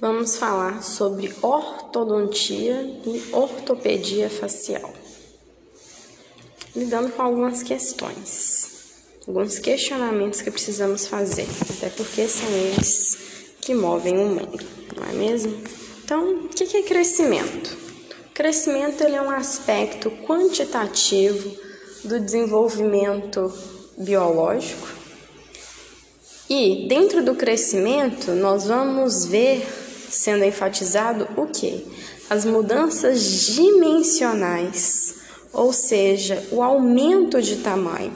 vamos falar sobre ortodontia e ortopedia facial, lidando com algumas questões, alguns questionamentos que precisamos fazer, até porque são eles que movem o mundo, não é mesmo? Então, o que é crescimento? crescimento ele é um aspecto quantitativo do desenvolvimento biológico e dentro do crescimento nós vamos ver sendo enfatizado o que? As mudanças dimensionais, ou seja, o aumento de tamanho.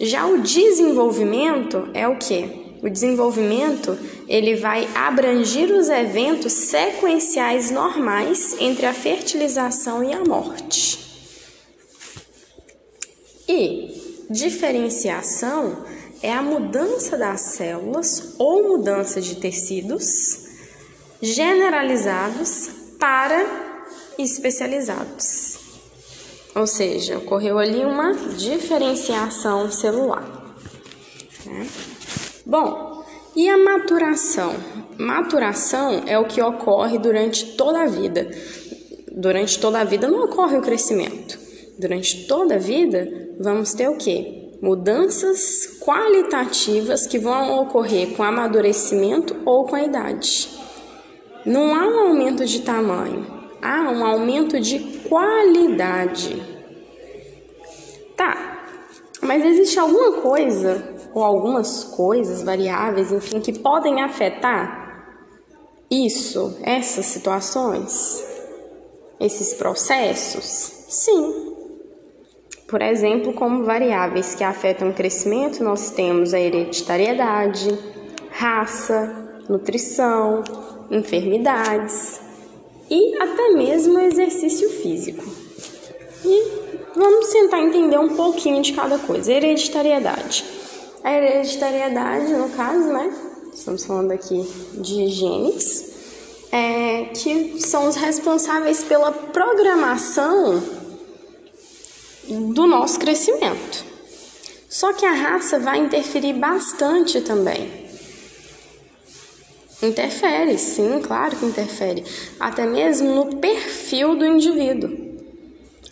Já o desenvolvimento é o que? O desenvolvimento ele vai abranger os eventos sequenciais normais entre a fertilização e a morte. E diferenciação é a mudança das células ou mudança de tecidos generalizados para especializados. Ou seja, ocorreu ali uma diferenciação celular. Né? Bom, e a maturação? Maturação é o que ocorre durante toda a vida. Durante toda a vida não ocorre o crescimento. Durante toda a vida vamos ter o quê? Mudanças qualitativas que vão ocorrer com amadurecimento ou com a idade. Não há um aumento de tamanho, há um aumento de qualidade. Tá, mas existe alguma coisa ou algumas coisas, variáveis, enfim, que podem afetar isso, essas situações, esses processos? Sim. Por exemplo, como variáveis que afetam o crescimento, nós temos a hereditariedade, raça, nutrição, enfermidades e até mesmo exercício físico. E vamos tentar entender um pouquinho de cada coisa. Hereditariedade. A hereditariedade, no caso, né? Estamos falando aqui de genes, é, que são os responsáveis pela programação do nosso crescimento. Só que a raça vai interferir bastante também. Interfere, sim, claro que interfere, até mesmo no perfil do indivíduo.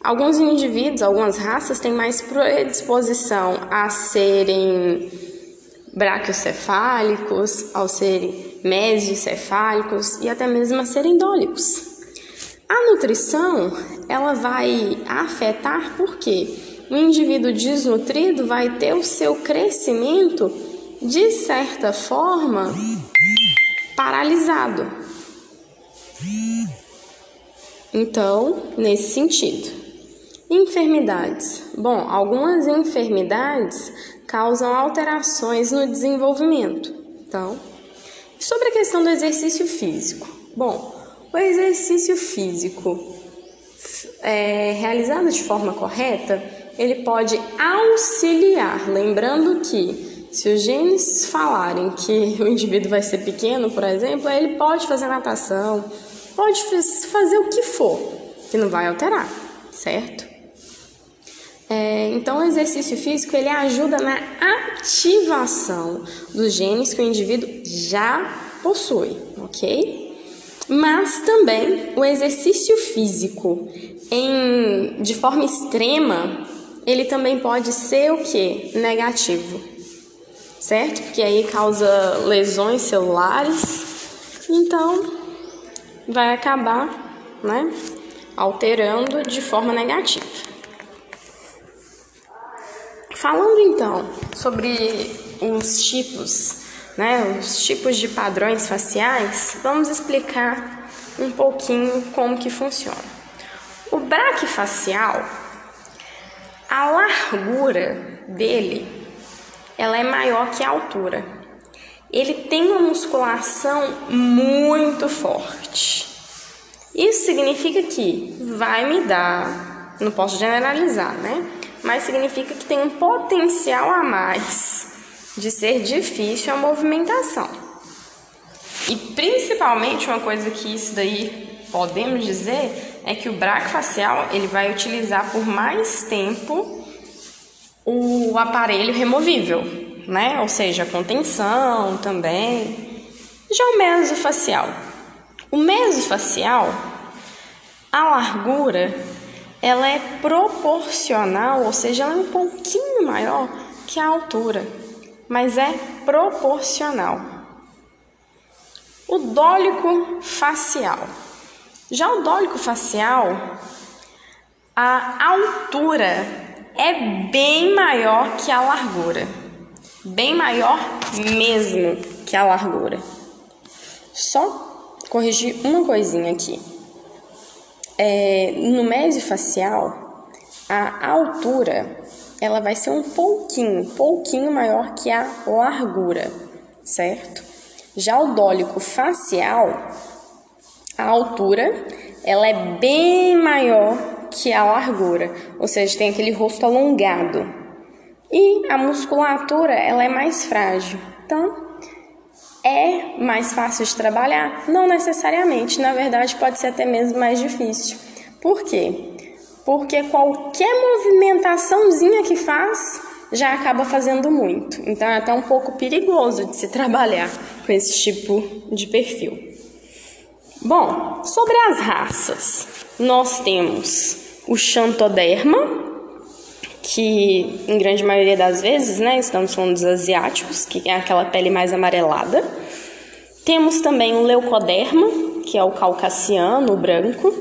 Alguns indivíduos, algumas raças têm mais predisposição a serem braquiocefálicos, ao serem mesocefálicos e até mesmo a serem dólicos. A nutrição, ela vai afetar porque o indivíduo desnutrido vai ter o seu crescimento de certa forma paralisado. Então, nesse sentido. Enfermidades. Bom, algumas enfermidades causam alterações no desenvolvimento. Então, sobre a questão do exercício físico. Bom, o exercício físico é, realizado de forma correta, ele pode auxiliar, lembrando que se os genes falarem que o indivíduo vai ser pequeno, por exemplo, ele pode fazer natação, pode fazer o que for, que não vai alterar, certo? É, então, o exercício físico ele ajuda na ativação dos genes que o indivíduo já possui, ok? Mas também o exercício físico em, de forma extrema, ele também pode ser o que? Negativo certo? Porque aí causa lesões celulares, então vai acabar, né, alterando de forma negativa. Falando então sobre os tipos, né, os tipos de padrões faciais, vamos explicar um pouquinho como que funciona. O braquifacial, a largura dele ela é maior que a altura. Ele tem uma musculação muito forte. Isso significa que vai me dar, não posso generalizar, né? Mas significa que tem um potencial a mais de ser difícil a movimentação. E principalmente uma coisa que isso daí podemos dizer é que o braco facial ele vai utilizar por mais tempo o aparelho removível, né? Ou seja, contenção também. Já o mesofacial. O mesofacial, a largura, ela é proporcional, ou seja, ela é um pouquinho maior que a altura, mas é proporcional. O dólico facial. Já o dólico facial, a altura é bem maior que a largura. Bem maior mesmo que a largura. Só corrigir uma coisinha aqui. É, no mesofacial, a altura ela vai ser um pouquinho, pouquinho maior que a largura, certo? Já o dólico facial, a altura, ela é bem maior que a largura, ou seja, tem aquele rosto alongado. E a musculatura, ela é mais frágil. Então, é mais fácil de trabalhar? Não necessariamente, na verdade, pode ser até mesmo mais difícil. Por quê? porque qualquer movimentaçãozinha que faz já acaba fazendo muito. Então é até um pouco perigoso de se trabalhar com esse tipo de perfil. Bom, sobre as raças, nós temos o Xantoderma, que em grande maioria das vezes, né, estamos falando dos asiáticos, que é aquela pele mais amarelada. Temos também o Leucoderma, que é o caucasiano, o branco.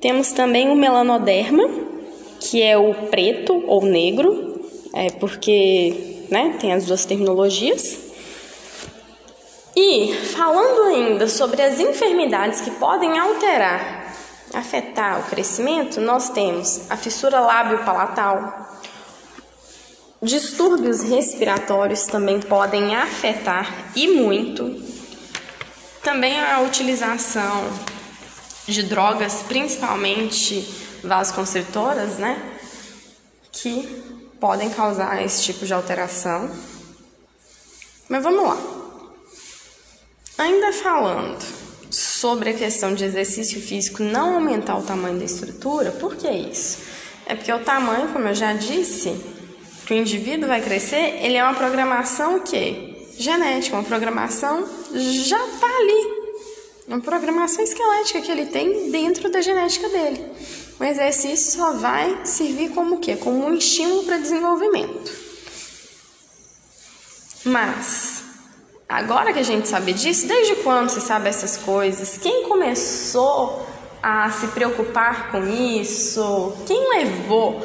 Temos também o melanoderma, que é o preto ou negro, é porque né, tem as duas terminologias. E falando ainda sobre as enfermidades que podem alterar, afetar o crescimento, nós temos a fissura lábio-palatal. Distúrbios respiratórios também podem afetar e muito. Também a utilização de drogas, principalmente vasoconstritoras, né? Que podem causar esse tipo de alteração. Mas vamos lá. Ainda falando sobre a questão de exercício físico não aumentar o tamanho da estrutura, por que isso? É porque o tamanho, como eu já disse, que o indivíduo vai crescer, ele é uma programação que genética, uma programação já está ali uma programação esquelética que ele tem dentro da genética dele. O exercício só vai servir como o quê? Como um estímulo para desenvolvimento. Mas, agora que a gente sabe disso, desde quando se sabe essas coisas? Quem começou a se preocupar com isso? Quem levou,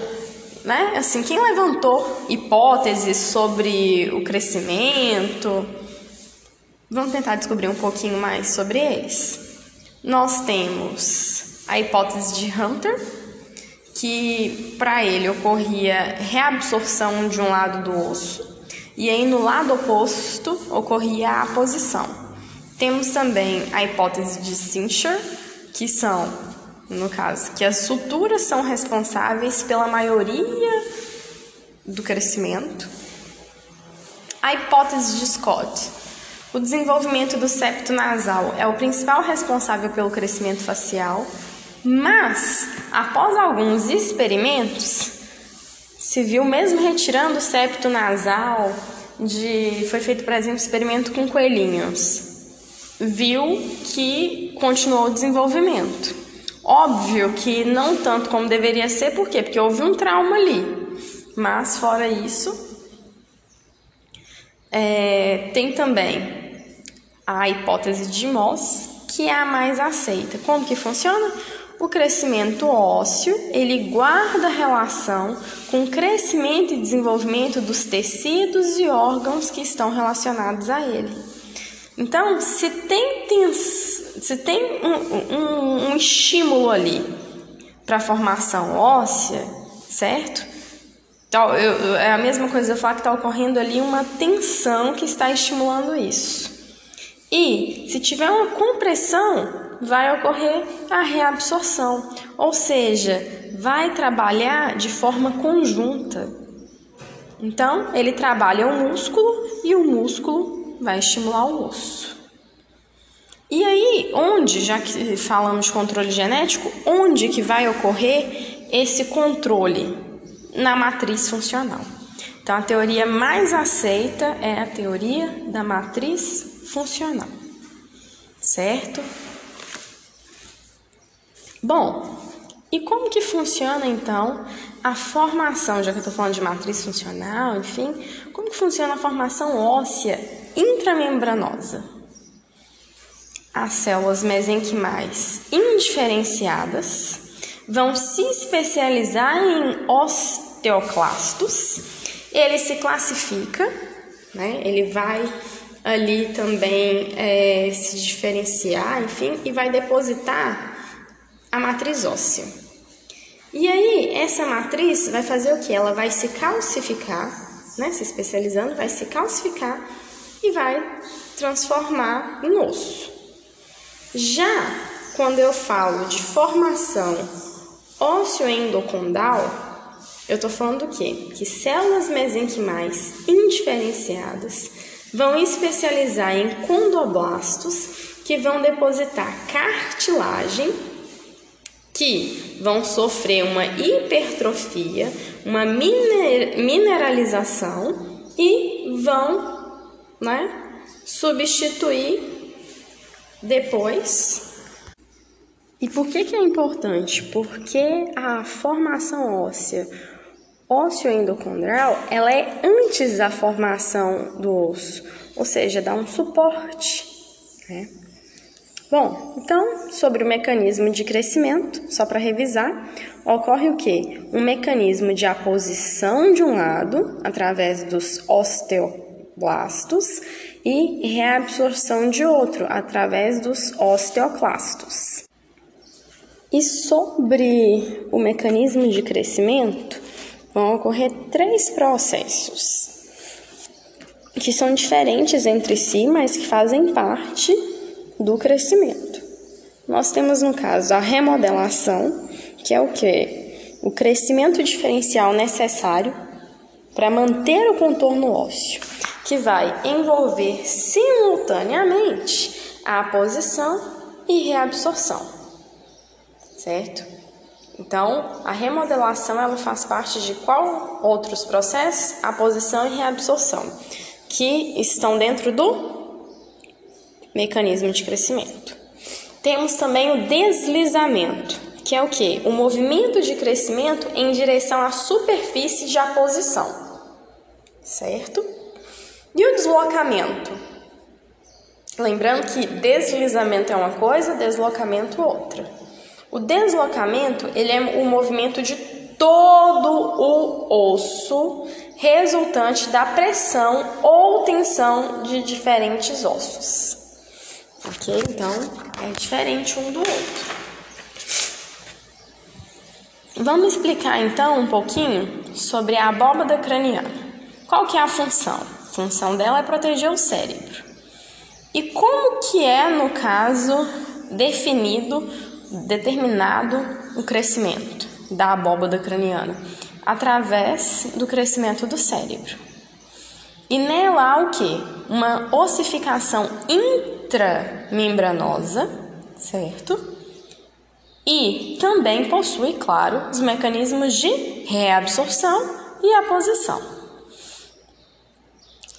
né? Assim, quem levantou hipóteses sobre o crescimento? Vamos tentar descobrir um pouquinho mais sobre eles. Nós temos a hipótese de Hunter, que para ele ocorria reabsorção de um lado do osso, e aí no lado oposto ocorria a aposição. Temos também a hipótese de Sincher, que são, no caso, que as suturas são responsáveis pela maioria do crescimento. A hipótese de Scott, o desenvolvimento do septo nasal é o principal responsável pelo crescimento facial, mas após alguns experimentos, se viu mesmo retirando o septo nasal, de, foi feito, por exemplo, experimento com coelhinhos, viu que continuou o desenvolvimento. Óbvio que não tanto como deveria ser, por quê? Porque houve um trauma ali. Mas fora isso, é, tem também a hipótese de Moss, que é a mais aceita. Como que funciona? O crescimento ósseo, ele guarda relação com o crescimento e desenvolvimento dos tecidos e órgãos que estão relacionados a ele. Então, se tem, se tem um, um, um estímulo ali para a formação óssea, certo? Então, eu, é a mesma coisa eu falar que está ocorrendo ali uma tensão que está estimulando isso. E se tiver uma compressão, vai ocorrer a reabsorção, ou seja, vai trabalhar de forma conjunta. Então, ele trabalha o músculo e o músculo vai estimular o osso. E aí, onde, já que falamos de controle genético, onde que vai ocorrer esse controle? Na matriz funcional. Então, a teoria mais aceita é a teoria da matriz funcional. certo? Bom, e como que funciona então a formação, já que eu estou falando de matriz funcional, enfim, como que funciona a formação óssea intramembranosa? As células mesenquimais indiferenciadas vão se especializar em osteoclastos. Ele se classifica, né? Ele vai ali também é, se diferenciar, enfim, e vai depositar a matriz óssea. E aí, essa matriz vai fazer o que? Ela vai se calcificar, né? Se especializando, vai se calcificar e vai transformar em osso. Já quando eu falo de formação ósseo-endocondal, eu estou falando o quê? Que células mesenquimais indiferenciadas vão especializar em condoblastos que vão depositar cartilagem que vão sofrer uma hipertrofia, uma mineralização e vão né, substituir depois. E por que, que é importante? Porque a formação óssea osseo-endocondral ela é antes da formação do osso, ou seja, dá um suporte. Né? Bom, então, sobre o mecanismo de crescimento, só para revisar, ocorre o que? Um mecanismo de aposição de um lado, através dos osteoblastos, e reabsorção de outro, através dos osteoclastos. E sobre o mecanismo de crescimento, vão ocorrer três processos que são diferentes entre si, mas que fazem parte do crescimento. Nós temos, no caso, a remodelação, que é o que? O crescimento diferencial necessário para manter o contorno ósseo, que vai envolver simultaneamente a posição e reabsorção, certo? Então, a remodelação ela faz parte de qual outros processos? A posição e reabsorção, que estão dentro do mecanismo de crescimento. Temos também o deslizamento, que é o que? O movimento de crescimento em direção à superfície de aposição, certo? E o deslocamento? Lembrando que deslizamento é uma coisa, deslocamento outra. O deslocamento ele é o movimento de todo o osso resultante da pressão ou tensão de diferentes ossos. Ok? Então, é diferente um do outro. Vamos explicar então um pouquinho sobre a abóbada craniana. Qual que é a função? A função dela é proteger o cérebro. E como que é, no caso, definido, determinado o crescimento da abóbada craniana? Através do crescimento do cérebro. E nela há o que? Uma ossificação intramembranosa, certo? E também possui, claro, os mecanismos de reabsorção e aposição.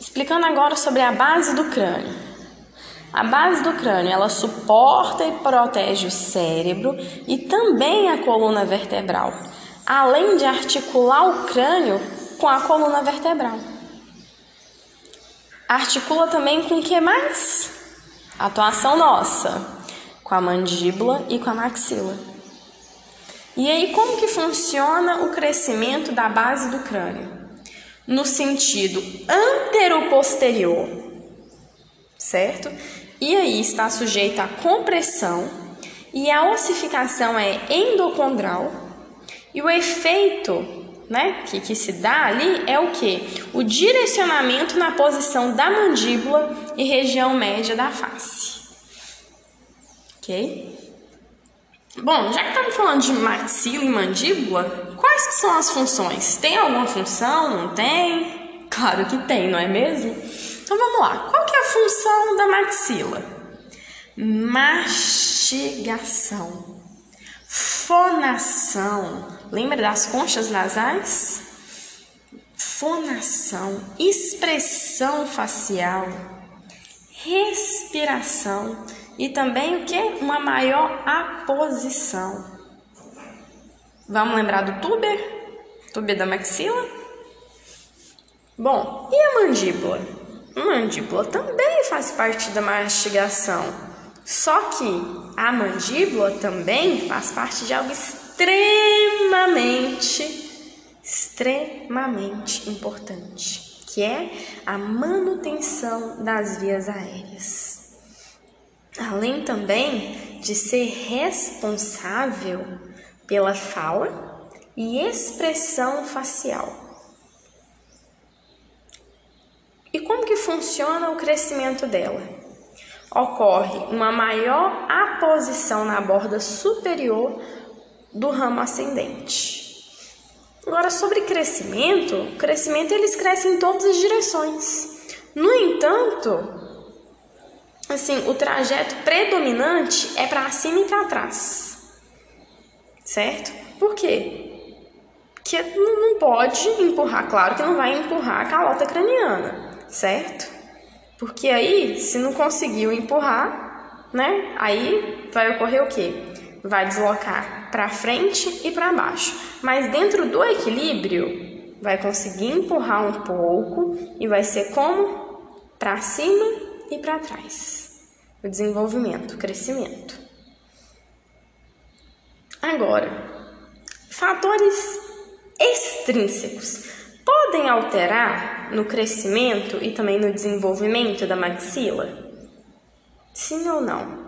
Explicando agora sobre a base do crânio. A base do crânio, ela suporta e protege o cérebro e também a coluna vertebral, além de articular o crânio com a coluna vertebral. Articula também com o que mais? Atuação nossa, com a mandíbula e com a maxila. E aí, como que funciona o crescimento da base do crânio? No sentido antero-posterior, certo? E aí está sujeita à compressão e a ossificação é endocondral e o efeito né, que, que se dá ali é o que? O direcionamento na posição da mandíbula e região média da face. Ok? Bom, já que estamos falando de maxila e mandíbula, quais que são as funções? Tem alguma função? Não tem? Claro que tem, não é mesmo? Então vamos lá. Qual que é a função da maxila? Mastigação, fonação, Lembra das conchas nasais? Fonação, expressão facial, respiração e também o que? Uma maior aposição. Vamos lembrar do tuber? Tuber da maxila? Bom, e a mandíbula? Mandíbula também faz parte da mastigação. Só que a mandíbula também faz parte de algo extremamente, extremamente importante, que é a manutenção das vias aéreas. Além também de ser responsável pela fala e expressão facial. E como que funciona o crescimento dela? Ocorre uma maior aposição na borda superior do ramo ascendente. Agora, sobre crescimento, crescimento eles crescem em todas as direções. No entanto, assim, o trajeto predominante é para cima e para trás. Certo? Por quê? Porque não pode empurrar, claro que não vai empurrar a calota craniana certo? Porque aí, se não conseguiu empurrar, né? Aí vai ocorrer o quê? Vai deslocar para frente e para baixo. Mas dentro do equilíbrio, vai conseguir empurrar um pouco e vai ser como para cima e para trás. O desenvolvimento, o crescimento. Agora, fatores extrínsecos podem alterar no crescimento e também no desenvolvimento da maxila? Sim ou não?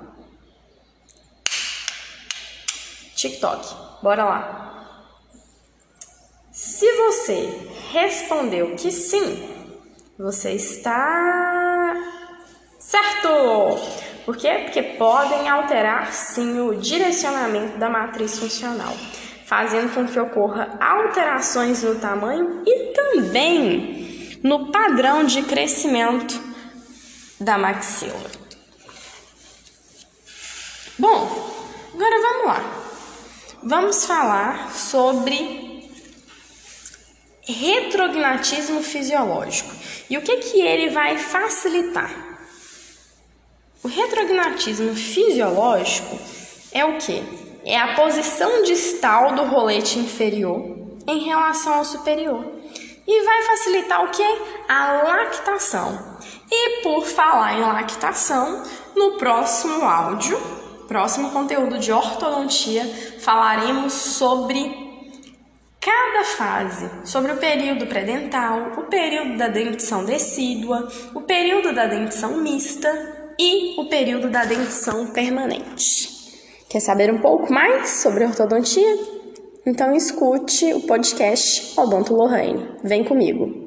TikTok, bora lá. Se você respondeu que sim, você está certo. Por quê? Porque podem alterar sim o direcionamento da matriz funcional fazendo com que ocorra alterações no tamanho e também no padrão de crescimento da maxila. Bom, agora vamos lá. Vamos falar sobre retrognatismo fisiológico. E o que que ele vai facilitar? O retrognatismo fisiológico é o que? é a posição distal do rolete inferior em relação ao superior e vai facilitar o que? A lactação. E por falar em lactação, no próximo áudio, próximo conteúdo de ortodontia, falaremos sobre cada fase, sobre o período pré-dental, o período da dentição decídua, o período da dentição mista e o período da dentição permanente. Quer saber um pouco mais sobre ortodontia? Então escute o podcast Odonto Lohane. Vem comigo.